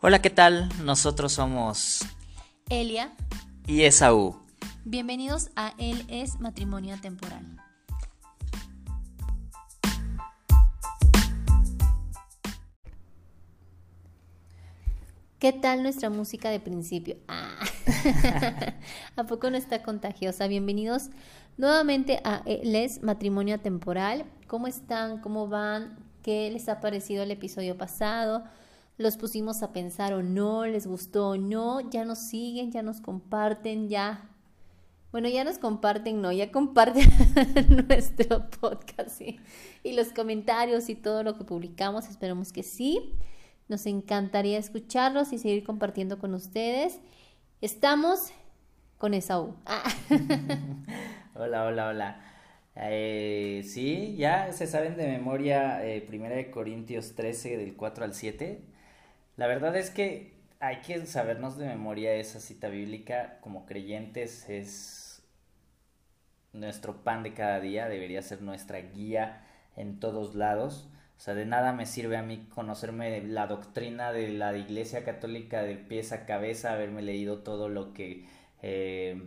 Hola, ¿qué tal? Nosotros somos Elia. y Esaú. Bienvenidos a Él es Matrimonio Temporal. ¿Qué tal nuestra música de principio? Ah. ¿A poco no está contagiosa? Bienvenidos nuevamente a Él es Matrimonio Temporal. ¿Cómo están? ¿Cómo van? ¿Qué les ha parecido el episodio pasado? ¿Los pusimos a pensar o no? ¿Les gustó o no? ¿Ya nos siguen? ¿Ya nos comparten? ¿Ya bueno, ya nos comparten, no, ya comparten nuestro podcast y los comentarios y todo lo que publicamos. Esperemos que sí. Nos encantaría escucharlos y seguir compartiendo con ustedes. Estamos con Esaú. Ah. hola, hola, hola. Eh, sí, ya se saben de memoria eh, Primera de Corintios 13 del 4 al 7. La verdad es que hay que sabernos de memoria esa cita bíblica como creyentes es nuestro pan de cada día, debería ser nuestra guía en todos lados. O sea, de nada me sirve a mí conocerme la doctrina de la Iglesia Católica de pies a cabeza, haberme leído todo lo que eh,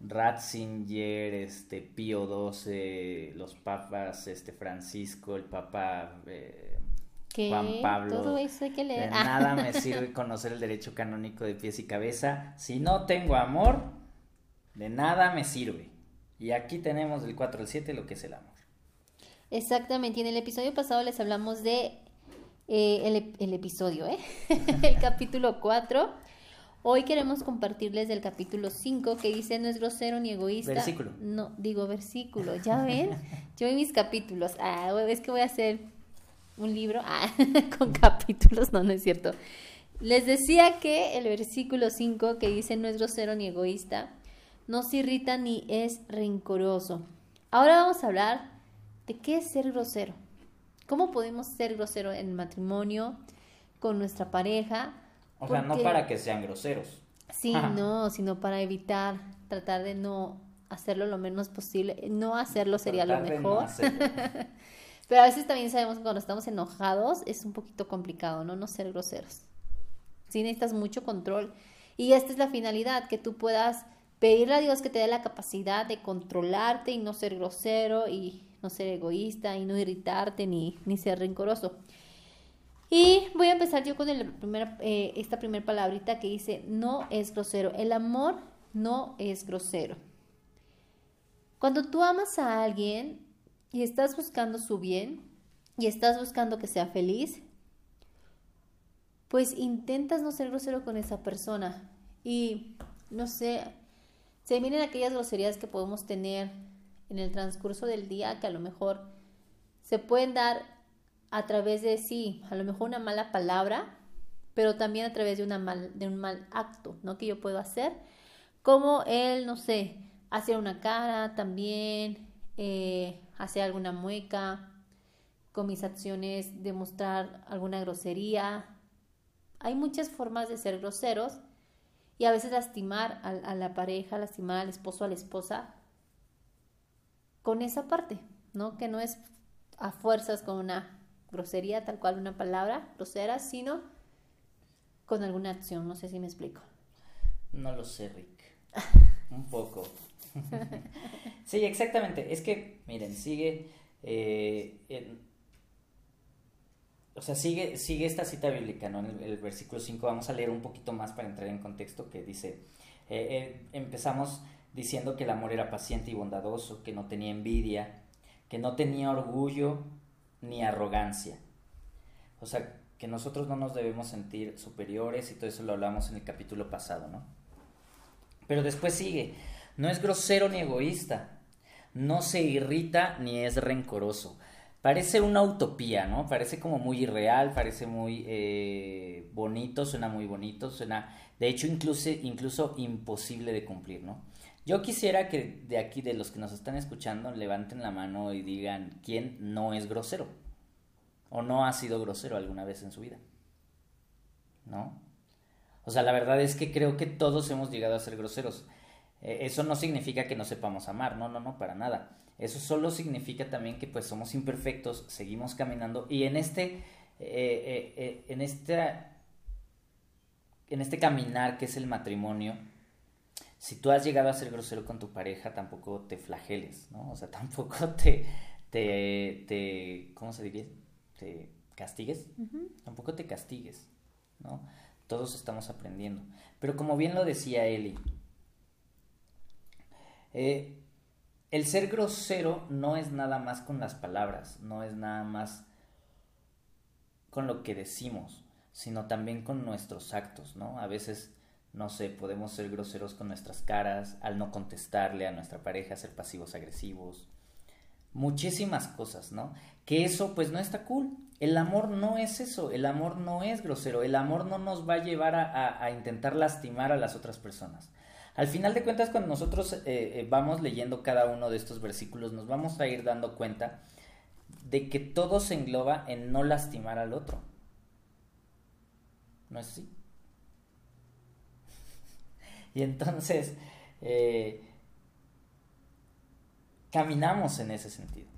Ratzinger, este, Pío XII, los papas, este, Francisco, el papa eh, Juan Pablo. Todo eso hay que leer. De nada me sirve conocer el derecho canónico de pies y cabeza. Si no tengo amor, de nada me sirve. Y aquí tenemos del 4 al 7 lo que es el amor. Exactamente, y en el episodio pasado les hablamos de eh, el, el, episodio, ¿eh? el capítulo 4. Hoy queremos compartirles del capítulo 5 que dice no es grosero ni egoísta. Versículo. No, digo versículo, ya ven. Yo en mis capítulos, ah, es que voy a hacer un libro ah, con capítulos, no, no es cierto. Les decía que el versículo 5 que dice no es grosero ni egoísta, no se irrita ni es rencoroso. Ahora vamos a hablar de qué es ser grosero. ¿Cómo podemos ser grosero en el matrimonio, con nuestra pareja? O sea, no para que sean groseros. Sí, no, sino para evitar, tratar de no hacerlo lo menos posible. No hacerlo sería lo mejor. Pero a veces también sabemos que cuando estamos enojados es un poquito complicado, ¿no? No ser groseros. Sí necesitas mucho control. Y esta es la finalidad, que tú puedas pedirle a Dios que te dé la capacidad de controlarte y no ser grosero y no ser egoísta y no irritarte ni, ni ser rencoroso. Y voy a empezar yo con el primer, eh, esta primera palabrita que dice, no es grosero. El amor no es grosero. Cuando tú amas a alguien y estás buscando su bien y estás buscando que sea feliz, pues intentas no ser grosero con esa persona. Y no sé, se miren aquellas groserías que podemos tener en el transcurso del día que a lo mejor se pueden dar a través de sí, a lo mejor una mala palabra, pero también a través de, una mal, de un mal acto, ¿no? Que yo puedo hacer, como él, no sé, hacer una cara también, eh, hacer alguna mueca, con mis acciones demostrar alguna grosería. Hay muchas formas de ser groseros y a veces lastimar a, a la pareja, lastimar al esposo, a la esposa, con esa parte, ¿no? Que no es a fuerzas con una grosería, tal cual una palabra grosera, sino con alguna acción. No sé si me explico. No lo sé, Rick. Un poco. sí, exactamente. Es que, miren, sigue. Eh, o sea, sigue, sigue esta cita bíblica, ¿no? En el, el, versículo 5 vamos a leer un poquito más para entrar en contexto que dice, eh, eh, empezamos diciendo que el amor era paciente y bondadoso, que no tenía envidia, que no tenía orgullo ni arrogancia. O sea, que nosotros no nos debemos sentir superiores y todo eso lo hablamos en el capítulo pasado, ¿no? Pero después sigue, no es grosero ni egoísta, no se irrita ni es rencoroso. Parece una utopía, ¿no? Parece como muy irreal, parece muy eh, bonito, suena muy bonito, suena, de hecho, incluso, incluso imposible de cumplir, ¿no? Yo quisiera que de aquí, de los que nos están escuchando, levanten la mano y digan quién no es grosero o no ha sido grosero alguna vez en su vida. ¿No? O sea, la verdad es que creo que todos hemos llegado a ser groseros. Eh, eso no significa que no sepamos amar, no, no, no, para nada. Eso solo significa también que pues somos imperfectos, seguimos caminando y en este, eh, eh, en esta en este caminar que es el matrimonio, si tú has llegado a ser grosero con tu pareja, tampoco te flageles, ¿no? O sea, tampoco te, te, te ¿cómo se diría? Te castigues, tampoco te castigues, ¿no? Todos estamos aprendiendo. Pero como bien lo decía Eli, eh, el ser grosero no es nada más con las palabras, no es nada más con lo que decimos, sino también con nuestros actos, ¿no? A veces, no sé, podemos ser groseros con nuestras caras, al no contestarle a nuestra pareja, ser pasivos agresivos, muchísimas cosas, ¿no? Que eso pues no está cool. El amor no es eso, el amor no es grosero, el amor no nos va a llevar a, intentar lastimar a las otras personas. Al final de cuentas, cuando nosotros eh, eh, vamos leyendo cada uno de estos versículos, nos vamos a ir dando cuenta de que todo se engloba en no lastimar al otro. ¿No es así? y entonces, eh, caminamos en ese sentido.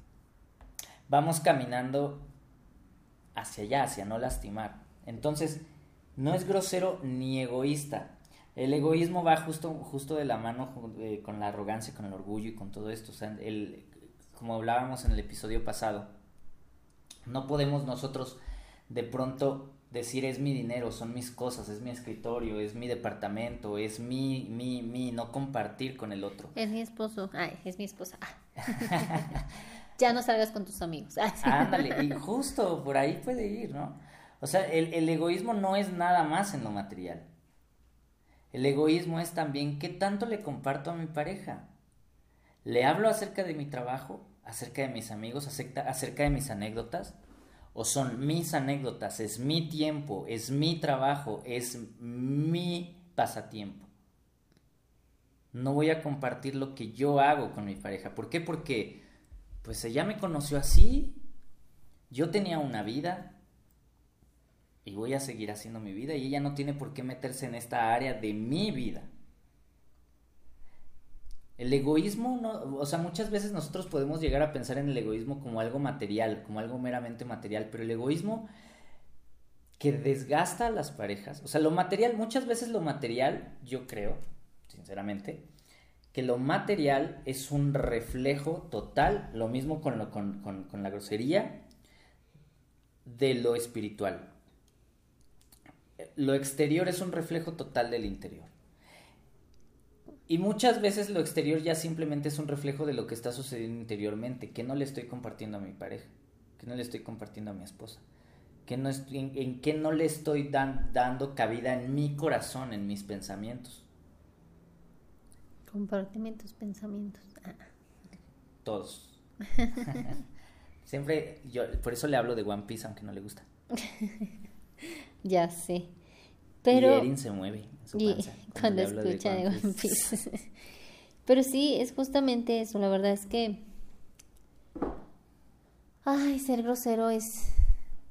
Vamos caminando hacia allá, hacia no lastimar. Entonces, no es grosero ni egoísta. El egoísmo va justo, justo de la mano eh, con la arrogancia, con el orgullo y con todo esto. O sea, el, como hablábamos en el episodio pasado, no podemos nosotros de pronto decir es mi dinero, son mis cosas, es mi escritorio, es mi departamento, es mi, mi, mi, no compartir con el otro. Es mi esposo, ay, es mi esposa. ya no salgas con tus amigos. Ándale, y justo por ahí puede ir, ¿no? O sea, el, el egoísmo no es nada más en lo material. El egoísmo es también qué tanto le comparto a mi pareja. ¿Le hablo acerca de mi trabajo, acerca de mis amigos, acerca, de mis anécdotas? o son mis anécdotas, es mi tiempo, es mi trabajo, es mi pasatiempo. No voy a compartir lo que yo hago con mi pareja. ¿Por qué? Porque pues ella me conoció así, yo tenía una vida y voy a seguir haciendo mi vida y ella no tiene por qué meterse en esta área de mi vida. El egoísmo, no, o sea, muchas veces nosotros podemos llegar a pensar en el egoísmo como algo material, como algo meramente material, pero el egoísmo que desgasta a las parejas, o sea, lo material, muchas veces lo material, yo creo, sinceramente, que lo material es un reflejo total, lo mismo con, lo, con, con la grosería, de lo espiritual. Lo exterior es un reflejo total del interior. Y muchas veces lo exterior ya simplemente es un reflejo de lo que está sucediendo interiormente, que no le estoy compartiendo a mi pareja, que no le estoy compartiendo a mi esposa, que no estoy, en, que no le estoy dando cabida en mi corazón, en mis pensamientos. Compárteme tus pensamientos. Ah. Todos. Siempre, yo por eso le hablo de One Piece, aunque no le gusta. ya sé. Pero... Y Erin se mueve cuando, escucha de One Piece. Pero sí, es justamente eso. La verdad es que. Ay, ser grosero es.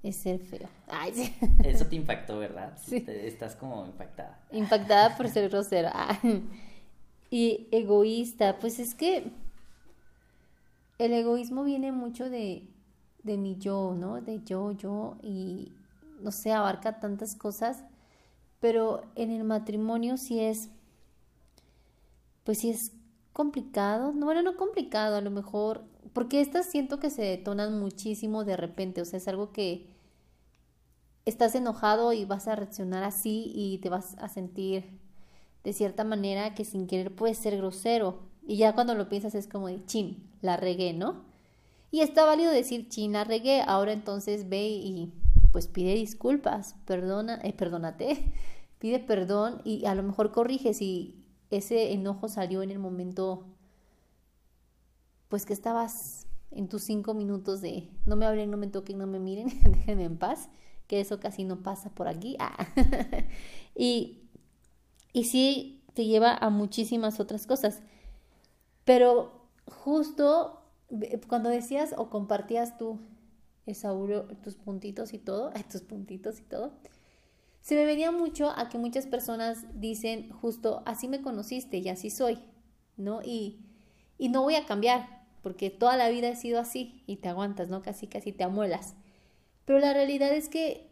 Es ser feo. Ay, Eso te impactó, ¿verdad? Sí. Estás como impactada. Impactada por ser grosero. Y egoísta. Pues es que. El egoísmo viene mucho de, de mi yo, ¿no? De yo, yo. Y no sé, abarca tantas cosas pero en el matrimonio sí es, pues sí es complicado, no, bueno, no complicado, a lo mejor, porque estas siento que se detonan muchísimo de repente, o sea, es algo que estás enojado y vas a reaccionar así y te vas a sentir de cierta manera que sin querer puedes ser grosero. Y ya cuando lo piensas es como de chin, la regué, ¿no? Y está válido decir chin, la regué, ahora entonces ve y pues pide disculpas, perdona, eh, perdónate, pide perdón y a lo mejor corrige si ese enojo salió en el momento, pues que estabas en tus cinco minutos de no me hablen, no me toquen, no me miren, déjenme en paz, que eso casi no pasa por aquí. Y, y sí te lleva a muchísimas otras cosas. Pero justo cuando decías o compartías tú Esauro, tus puntitos y todo, tus puntitos y todo, se me venía mucho a que muchas personas dicen justo así me conociste y así soy, ¿no? Y, y no voy a cambiar, porque toda la vida he sido así y te aguantas, ¿no? Casi, casi te amuelas. Pero la realidad es que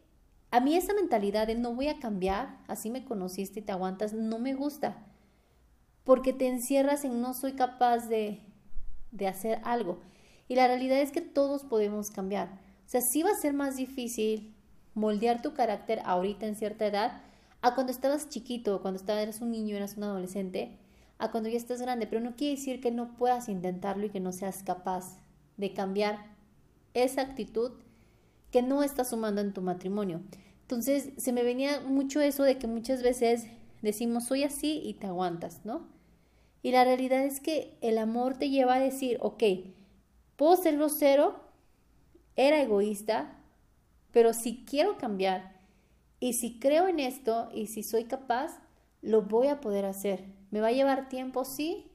A mí esa mentalidad de no voy a cambiar, así me conociste y te aguantas, no me gusta. Porque te encierras en no soy capaz de, de hacer algo. Y la realidad es que todos podemos cambiar. O sea, sí va a ser más difícil moldear tu carácter ahorita en cierta edad a cuando estabas chiquito, cuando estabas, eras un niño, eras un adolescente, a cuando ya estás grande. Pero no quiere decir que no puedas intentarlo y que no seas capaz de cambiar esa actitud que no está sumando en tu matrimonio. Entonces, se me venía mucho eso de que muchas veces decimos, soy así y te aguantas, ¿no? Y la realidad es que el amor te lleva a decir, ok, puedo ser grosero, era egoísta, pero si quiero cambiar y si creo en esto y si soy capaz, lo voy a poder hacer. Me va a llevar tiempo, sí,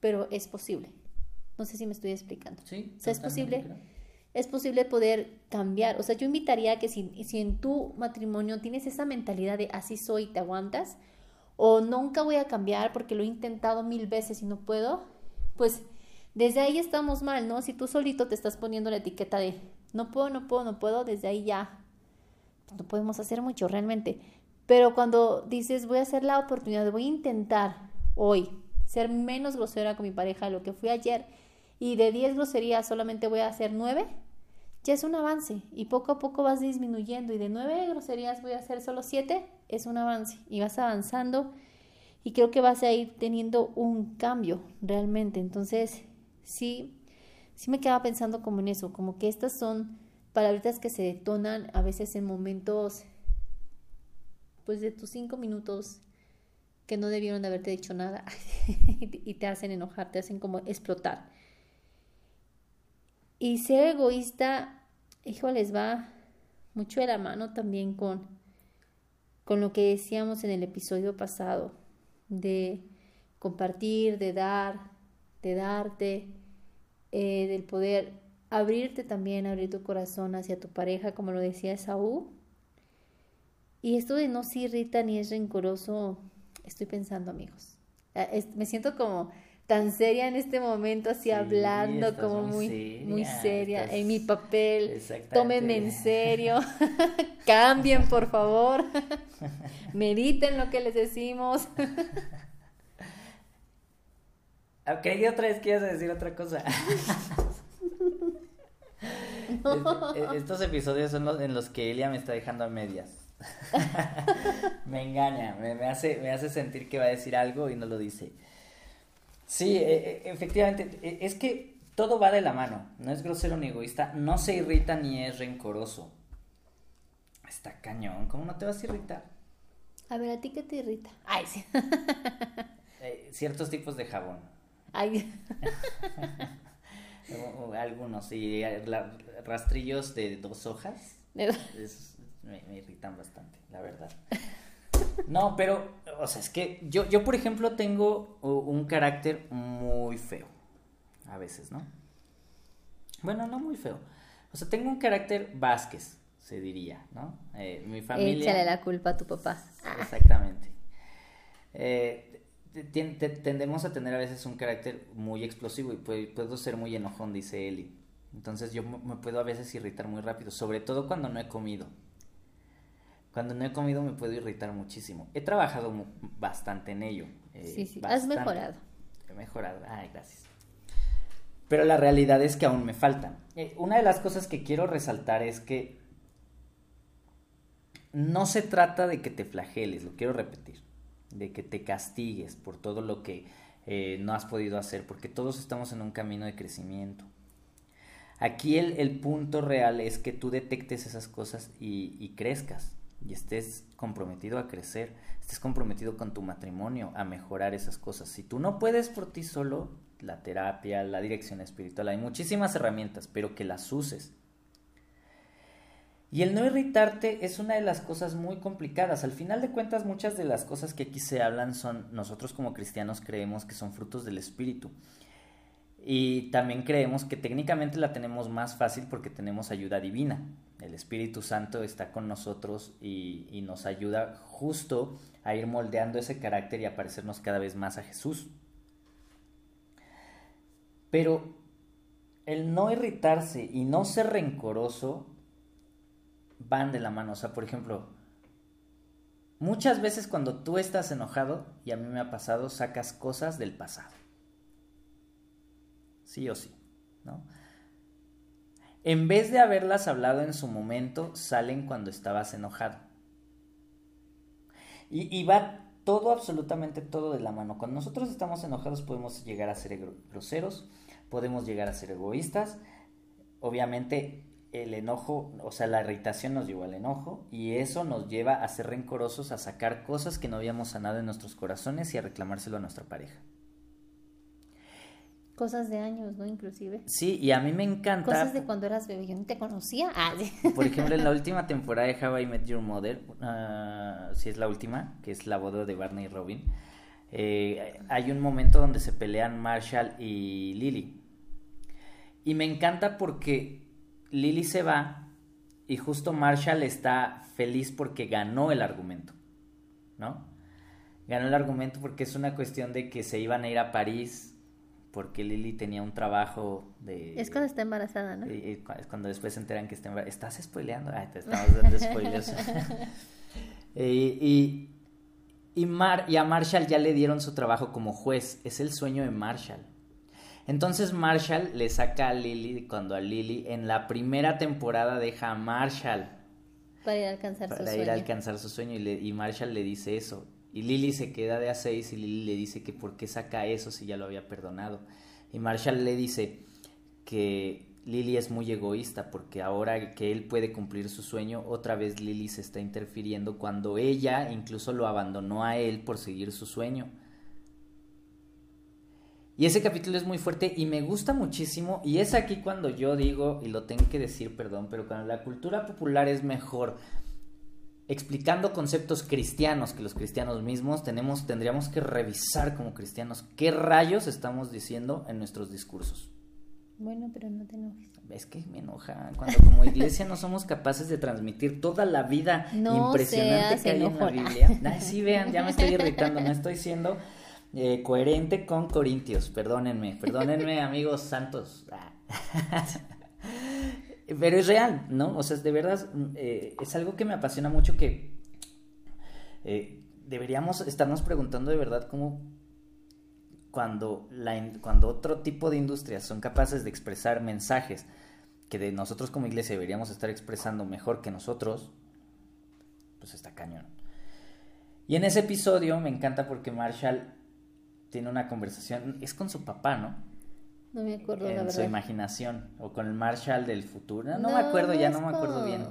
pero es posible. No sé si me estoy explicando. Sí. O sea, es posible, es posible poder cambiar. O sea, yo invitaría a que si, si en tu matrimonio tienes esa mentalidad de así soy, te aguantas, o nunca voy a cambiar porque lo he intentado mil veces y no puedo, pues desde ahí estamos mal, ¿no? Si tú solito te estás poniendo la etiqueta de no puedo, no puedo, no puedo, desde ahí ya no podemos hacer mucho realmente. Pero cuando dices voy a hacer la oportunidad, voy a intentar hoy ser menos grosera con mi pareja de lo que fui ayer y de 10 groserías solamente voy a hacer 9, ya es un avance y poco a poco vas disminuyendo y de 9 groserías voy a hacer solo 7, es un avance y vas avanzando y creo que vas a ir teniendo un cambio realmente. Entonces, sí, sí me quedaba pensando como en eso, como que estas son palabritas que se detonan a veces en momentos, pues de tus cinco minutos que no debieron de haberte dicho nada y te hacen enojar, te hacen como explotar. Y ser egoísta, hijo, les va mucho de la mano también con, con lo que decíamos en el episodio pasado, de compartir, de dar, de darte, eh, del poder abrirte también, abrir tu corazón hacia tu pareja, como lo decía Saúl. Y esto de no se irrita ni es rencoroso, estoy pensando, amigos. Ah, me siento como tan seria en este momento, así hablando, como muy, seria, muy seria en mi papel. Tómenme en serio, cambien por favor, mediten lo que les decimos. Creí otra vez que ibas a decir otra cosa. E, estos episodios son los en los que Elia me está dejando a medias. me engaña, me, hace, me hace sentir que va a decir algo y no lo dice. Sí, e, e, efectivamente, es que todo va de la mano. No es grosero ni egoísta, no se irrita ni es rencoroso. Está cañón, ¿cómo no te vas a irritar? A ver, ¿a ti qué te irrita? Ay, sí. Eh, ciertos tipos de jabón. Ay. Algunos, sí, rastrillos de dos hojas. me, irritan bastante, la verdad. No, pero, o sea, es que yo, yo, por ejemplo, tengo un carácter muy feo. A veces, ¿no? Bueno, no muy feo. O sea, tengo un carácter Vázquez, se diría, ¿no? Eh, mi familia. Échale la culpa a tu papá. Exactamente. Eh, tendemos a tener a veces un carácter muy explosivo y puedo ser muy enojón, dice Eli. Entonces yo me puedo a veces irritar muy rápido, sobre todo cuando no he comido. Cuando no he comido me puedo irritar muchísimo. He trabajado bastante en ello. Eh, sí, sí, has mejorado. He mejorado, ay, gracias. Pero la realidad es que aún me faltan. Eh, una de las cosas que quiero resaltar es que no se trata de que te flageles, lo quiero repetir de que te castigues por todo lo que eh, no has podido hacer, porque todos estamos en un camino de crecimiento. Aquí el, punto real es que tú detectes esas cosas y, crezcas y estés comprometido a crecer, estés comprometido con tu matrimonio, a mejorar esas cosas. Si tú no puedes por ti solo, la terapia, la dirección espiritual, hay muchísimas herramientas, pero que las uses. Y el no irritarte es una de las cosas muy complicadas. Al final de cuentas, muchas de las cosas que aquí se hablan son, nosotros como cristianos creemos que son frutos del Espíritu. Y también creemos que técnicamente la tenemos más fácil porque tenemos ayuda divina. El Espíritu Santo está con nosotros y, y nos ayuda justo a ir moldeando ese carácter y a parecernos cada vez más a Jesús. Pero el no irritarse y no ser rencoroso van de la mano. O sea, por ejemplo, muchas veces cuando tú estás enojado, y a mí me ha pasado, sacas cosas del pasado. Sí o sí, ¿no? En vez de haberlas hablado en su momento, salen cuando estabas enojado. Y, y va todo, absolutamente todo de la mano. Cuando nosotros estamos enojados podemos llegar a ser groseros, podemos llegar a ser egoístas. Obviamente el enojo, o sea, la irritación nos lleva al enojo y eso nos lleva a ser rencorosos, a sacar cosas que no habíamos sanado en nuestros corazones y a reclamárselo a nuestra pareja. Cosas de años, ¿no? Inclusive. Sí, y a mí me encanta. Cosas de cuando eras bebé, yo no te conocía. Ah, Por ejemplo, en la última temporada de How I Met Your Mother, uh, si es la última, que es la boda de Barney y Robin, eh, hay un momento donde se pelean Marshall y Lily. Y me encanta porque Lily se va y justo Marshall está feliz porque ganó el argumento, ¿no? Ganó el argumento porque es una cuestión de que se iban a ir a París porque Lily tenía un trabajo de... Es cuando está embarazada, ¿no? es cuando después se enteran que está embarazada. ¿Estás spoileando? Ay, te estamos dando spoilers. y, y, Mar, y a Marshall ya le dieron su trabajo como juez. Es el sueño de Marshall. Entonces Marshall le saca a Lily cuando a Lily en la primera temporada deja a Marshall. Para ir a alcanzar su sueño. Para ir a alcanzar su sueño y, y Marshall le dice eso. Y Lily se queda de a seis y Lily le dice que por qué saca eso si ya lo había perdonado. Y Marshall le dice que Lily es muy egoísta porque ahora que él puede cumplir su sueño, otra vez Lily se está interfiriendo cuando ella incluso lo abandonó a él por seguir su sueño. Y ese capítulo es muy fuerte y me gusta muchísimo y es aquí cuando yo digo, y lo tengo que decir, perdón, pero cuando la cultura popular es mejor explicando conceptos cristianos que los cristianos mismos tenemos, tendríamos que revisar como cristianos qué rayos estamos diciendo en nuestros discursos. Bueno, pero no te enojes. Es que me enoja cuando como iglesia no somos capaces de transmitir toda la vida impresionante que hay en la Biblia. sí, vean, ya me estoy irritando, no estoy siendo eh, coherente con Corintios, perdónenme, perdónenme amigos santos. Pero es real, ¿no? O sea, de verdad, eh, es algo que me apasiona mucho que eh, deberíamos estarnos preguntando de verdad cómo cuando, la, cuando otro tipo de industrias son capaces de expresar mensajes que de nosotros como iglesia deberíamos estar expresando mejor que nosotros, pues está cañón. Y en ese episodio me encanta porque Marshall tiene una conversación, es con su papá, ¿no? No me acuerdo, en la verdad. su imaginación. O con el Marshall del futuro. No, me acuerdo, ya no me acuerdo bien.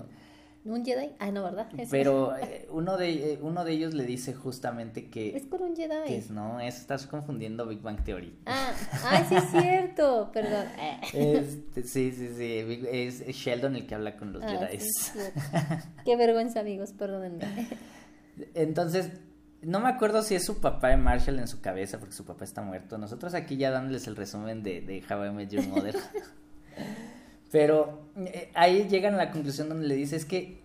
¿Un Jedi? Ah, no, ¿verdad? Pero eh, uno, de, eh, uno de ellos le dice justamente que... Es con un Jedi. Que es, no, es, estás confundiendo Big Bang Theory. Ah, ah sí es cierto, perdón. Este, sí, sí, sí, es Sheldon el que habla con los ah, Jedi. Qué vergüenza, amigos, perdónenme. Entonces, no me acuerdo si es su papá de Marshall en su cabeza, porque su papá está muerto. Nosotros aquí ya dándoles el resumen de, de How I Met Your Mother. Pero eh, ahí llegan a la conclusión donde le dice es que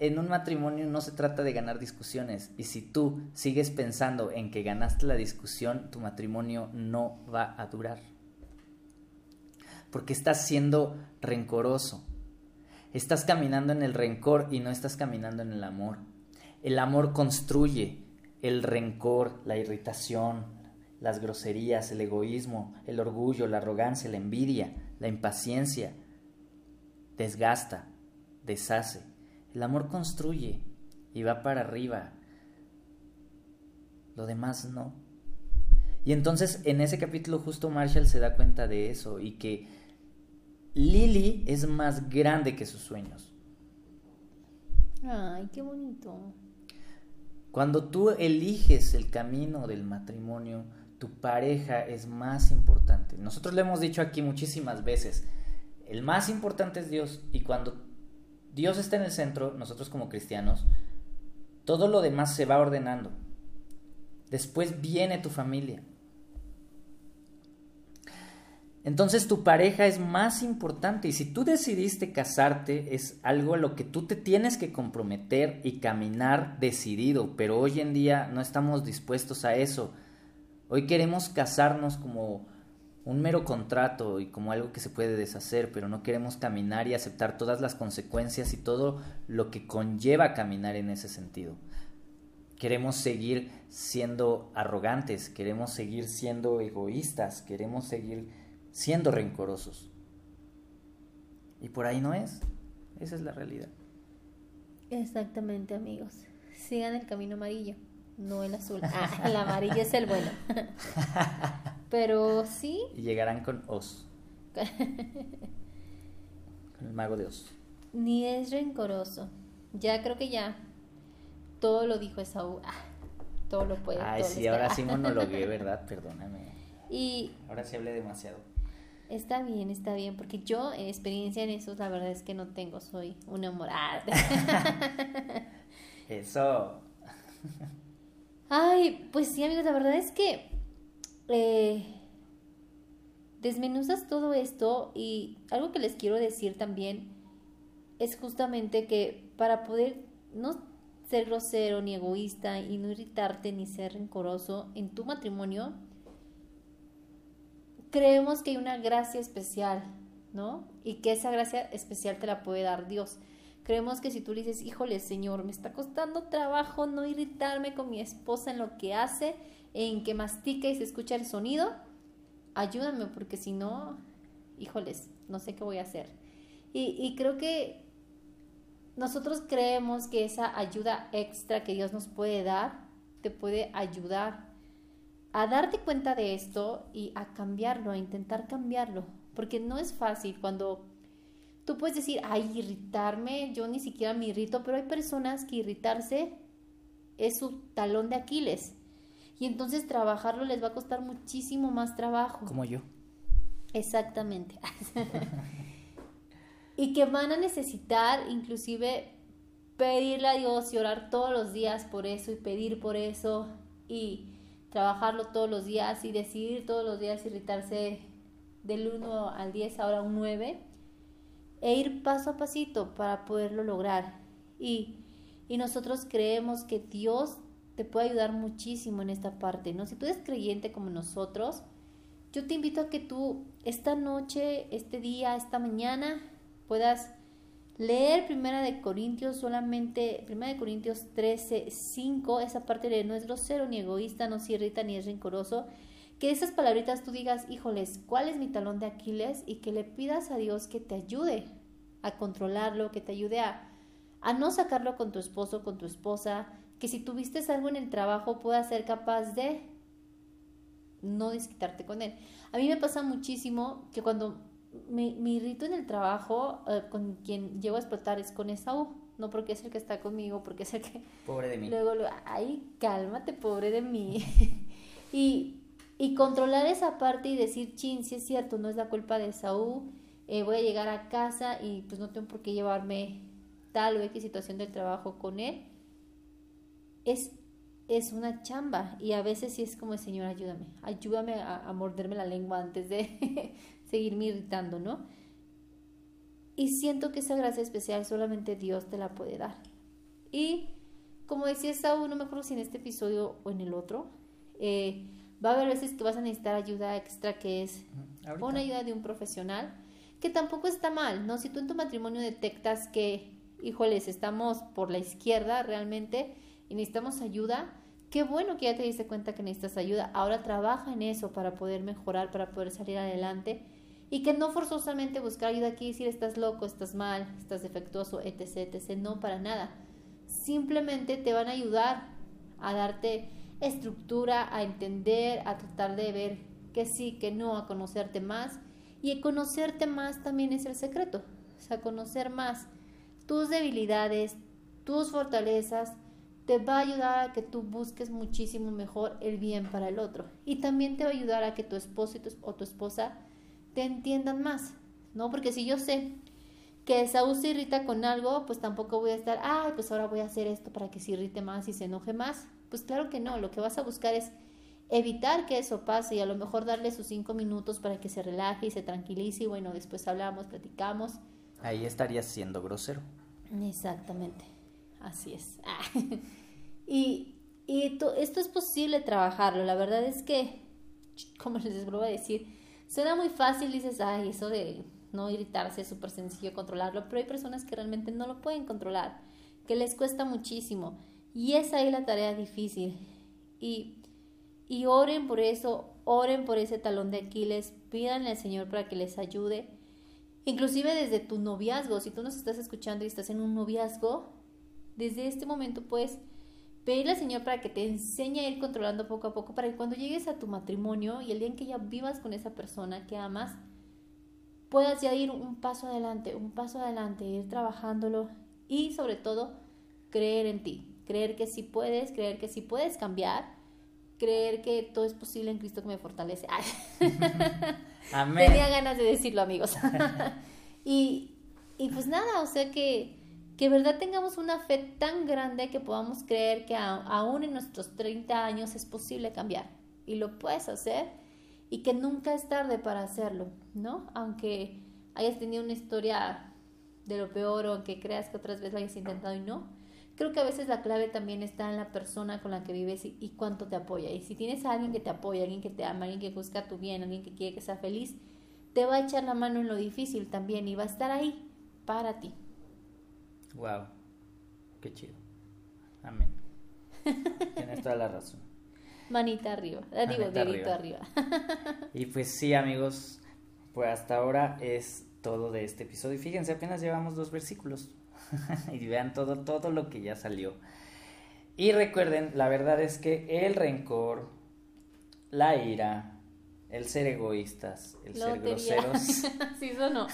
en un matrimonio no se trata de ganar discusiones. Y si tú sigues pensando en que ganaste la discusión, tu matrimonio no va a durar. Porque estás siendo rencoroso. Estás caminando en el rencor y no estás caminando en el amor. El amor construye, el rencor, la irritación, las groserías, el egoísmo, el orgullo, la arrogancia, la envidia, la impaciencia, desgasta, deshace. El amor construye y va para arriba. Lo demás no. Y entonces en ese capítulo justo Marshall se da cuenta de eso y que Lily es más grande que sus sueños. Ay, qué bonito. Cuando tú eliges el camino del matrimonio, tu pareja es más importante. Nosotros le hemos dicho aquí muchísimas veces, el más importante es Dios y cuando Dios está en el centro, nosotros como cristianos, todo lo demás se va ordenando. Después viene tu familia. Entonces tu pareja es más importante y si tú decidiste casarte es algo a lo que tú te tienes que comprometer y caminar decidido, pero hoy en día no estamos dispuestos a eso. Hoy queremos casarnos como un mero contrato y como algo que se puede deshacer, pero no queremos caminar y aceptar todas las consecuencias y todo lo que conlleva caminar en ese sentido. Queremos seguir siendo arrogantes, queremos seguir siendo egoístas, queremos seguir siendo rencorosos. Y por ahí no es. Esa es la realidad. Exactamente, amigos. Sigan el camino amarillo, no el azul. Ah, el amarillo es el bueno. Pero sí. Y llegarán con Os. con el mago de Os. Ni es rencoroso. Ya creo que ya. Todo lo dijo Esaú. Ah, todo lo puede. Ay, sí, ahora sí monologué, ¿verdad? Perdóname. Y. Ahora sí hablé demasiado. Está bien, está bien, porque yo experiencia en eso, la verdad es que no tengo, soy una morada. eso. Ay, pues sí, amigos, la verdad es que eh, desmenuzas todo esto y algo que les quiero decir también es justamente que para poder no ser grosero ni egoísta y no irritarte ni ser rencoroso en tu matrimonio, creemos que hay una gracia especial, ¿no? Y que esa gracia especial te la puede dar Dios. Creemos que si tú le dices, híjole, Señor, me está costando trabajo no irritarme con mi esposa en lo que hace, en que mastica y se escucha el sonido, ayúdame porque si no, híjoles, no sé qué voy a hacer. Y, creo que nosotros creemos que esa ayuda extra que Dios nos puede dar, te puede ayudar a darte cuenta de esto y a cambiarlo, a intentar cambiarlo, porque no es fácil cuando tú puedes decir, ay, irritarme, yo ni siquiera me irrito, pero hay personas que irritarse es su talón de Aquiles y entonces trabajarlo les va a costar muchísimo más trabajo. Como yo. Exactamente. y que van a necesitar inclusive pedirle a Dios y orar todos los días por eso y pedir por eso y trabajarlo todos los días y decidir todos los días irritarse del 1 al 10, ahora un 9, e ir paso a pasito para poderlo lograr. Y, y nosotros creemos que Dios te puede ayudar muchísimo en esta parte, ¿no? Si tú eres creyente como nosotros, yo te invito a que tú esta noche, este día, esta mañana puedas leer Primera de Corintios solamente, Primera de Corintios 13, 5, esa parte de no es grosero ni egoísta, no se irrita ni es rencoroso, que esas palabritas tú digas, híjoles, ¿cuál es mi talón de Aquiles? Y que le pidas a Dios que te ayude a controlarlo, que te ayude a, a no sacarlo con tu esposo, con tu esposa, que si tuviste algo en el trabajo puedas ser capaz de no desquitarte con él. A mí me pasa muchísimo que cuando me, irrito en el trabajo, eh, con quien llego a explotar es con Esaú. No porque es el que está conmigo, porque es el que... Pobre de mí. Luego, ay, cálmate, pobre de mí. y, y controlar esa parte y decir, chin, si es cierto, no es la culpa de Esaú. Eh, voy a llegar a casa y pues no tengo por qué llevarme tal o X situación del trabajo con él es, es una chamba y a veces sí es como, Señor, ayúdame, ayúdame a, morderme la lengua antes de seguirme irritando, ¿no? Y siento que esa gracia especial solamente Dios te la puede dar. Y como decía Saúl, no me acuerdo si en este episodio o en el otro, eh, va a haber veces que vas a necesitar ayuda extra que es una ayuda de un profesional, que tampoco está mal, ¿no? Si tú en tu matrimonio detectas que, híjoles, estamos por la izquierda realmente, y necesitamos ayuda, qué bueno que ya te diste cuenta que necesitas ayuda. Ahora trabaja en eso para poder mejorar, para poder salir adelante y que no forzosamente buscar ayuda aquí y decir estás loco, estás mal, estás defectuoso, etc, etc. No, para nada. Simplemente te van a ayudar a darte estructura, a entender, a tratar de ver que sí, que no, a conocerte más. Y conocerte más también es el secreto. O sea, conocer más tus debilidades, tus fortalezas, te va a ayudar a que tú busques muchísimo mejor el bien para el otro. Y también te va a ayudar a que tu esposo y tu, o tu esposa te entiendan más, ¿no? Porque si yo sé que Saúl se irrita con algo, pues tampoco voy a estar, ay, pues ahora voy a hacer esto para que se irrite más y se enoje más. Pues claro que no, lo que vas a buscar es evitar que eso pase y a lo mejor darle sus cinco minutos para que se relaje y se tranquilice y bueno, después hablamos, platicamos. Ahí estarías siendo grosero. Exactamente, así es. Y, esto es posible trabajarlo. La verdad es que, como les vuelvo a decir, Suena muy fácil, dices, ay, eso de no irritarse es súper sencillo controlarlo, pero hay personas que realmente no lo pueden controlar, que les cuesta muchísimo. Y es ahí la tarea difícil. Y, y oren por eso, oren por ese talón de Aquiles, pídanle al Señor para que les ayude. Inclusive desde tu noviazgo, si tú nos estás escuchando y estás en un noviazgo, desde este momento puedes pedirle al Señor para que te enseñe a ir controlando poco a poco, para que cuando llegues a tu matrimonio y el día en que ya vivas con esa persona que amas, puedas ya ir un paso adelante, un paso adelante, ir trabajándolo y sobre todo creer en ti, creer que sí puedes, creer que sí puedes cambiar, creer que todo es posible en Cristo que me fortalece. Amén. Tenía ganas de decirlo, amigos. y, y pues nada, o sea que que verdad tengamos una fe tan grande que podamos creer que aún en nuestros 30 años es posible cambiar y lo puedes hacer y que nunca es tarde para hacerlo, ¿no? Aunque hayas tenido una historia de lo peor o que creas que otras veces lo hayas intentado y no. Creo que a veces la clave también está en la persona con la que vives y, y cuánto te apoya. Y si tienes a alguien que te apoya, alguien que te ama, alguien que busca tu bien, alguien que quiere que sea feliz, te va a echar la mano en lo difícil también y va a estar ahí para ti. Wow, qué chido. Amén. Tienes toda la razón. Manita arriba, eh, digo, dedito arriba. y pues sí, amigos, pues hasta ahora es todo de este episodio. Y fíjense, apenas llevamos dos versículos. y vean todo, todo lo que ya salió. Y recuerden, la verdad es que el rencor, la ira, el ser egoístas, el ser groseros. sí, no.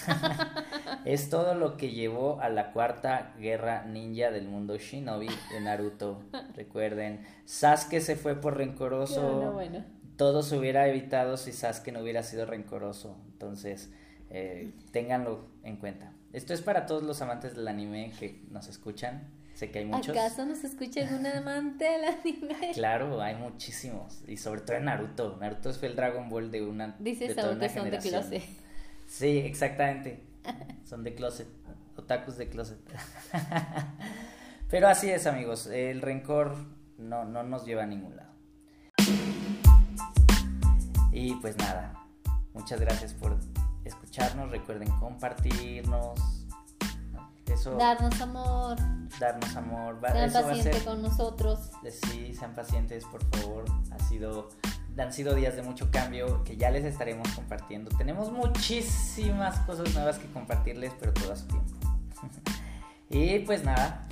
es todo lo que llevó a la cuarta guerra ninja del mundo Shinobi de Naruto. Recuerden, Sasuke se fue por rencoroso. Bueno, Todo se hubiera evitado si Sasuke no hubiera sido rencoroso. Entonces, eh, ténganlo en cuenta. Esto es para todos los amantes del anime que nos escuchan. Sé que hay muchos. ¿Acaso nos escucha algún amante del anime? Claro, hay muchísimos. Y sobre todo en Naruto. Naruto fue el Dragon Ball de una. Dices de toda una son de closet. Sí, exactamente. Son de closet. Otakus de closet. Pero así es, amigos. El rencor no, no nos lleva a ningún lado. Y pues nada. Muchas gracias por escucharnos. Recuerden compartirnos darnos amor. Darnos amor. sean pacientes con nosotros. Sí, sean pacientes, por favor. Ha sido, han sido días de mucho cambio que ya les estaremos compartiendo. Tenemos muchísimas cosas nuevas que compartirles, pero todo a su tiempo. y pues nada.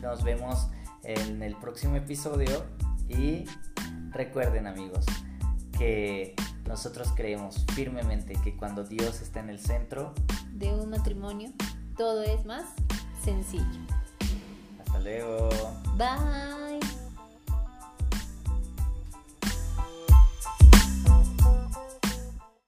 Nos vemos en el próximo episodio. Y recuerden, amigos, que nosotros creemos firmemente que cuando Dios está en el centro de un matrimonio, todo es más sencillo. Hasta luego. Bye.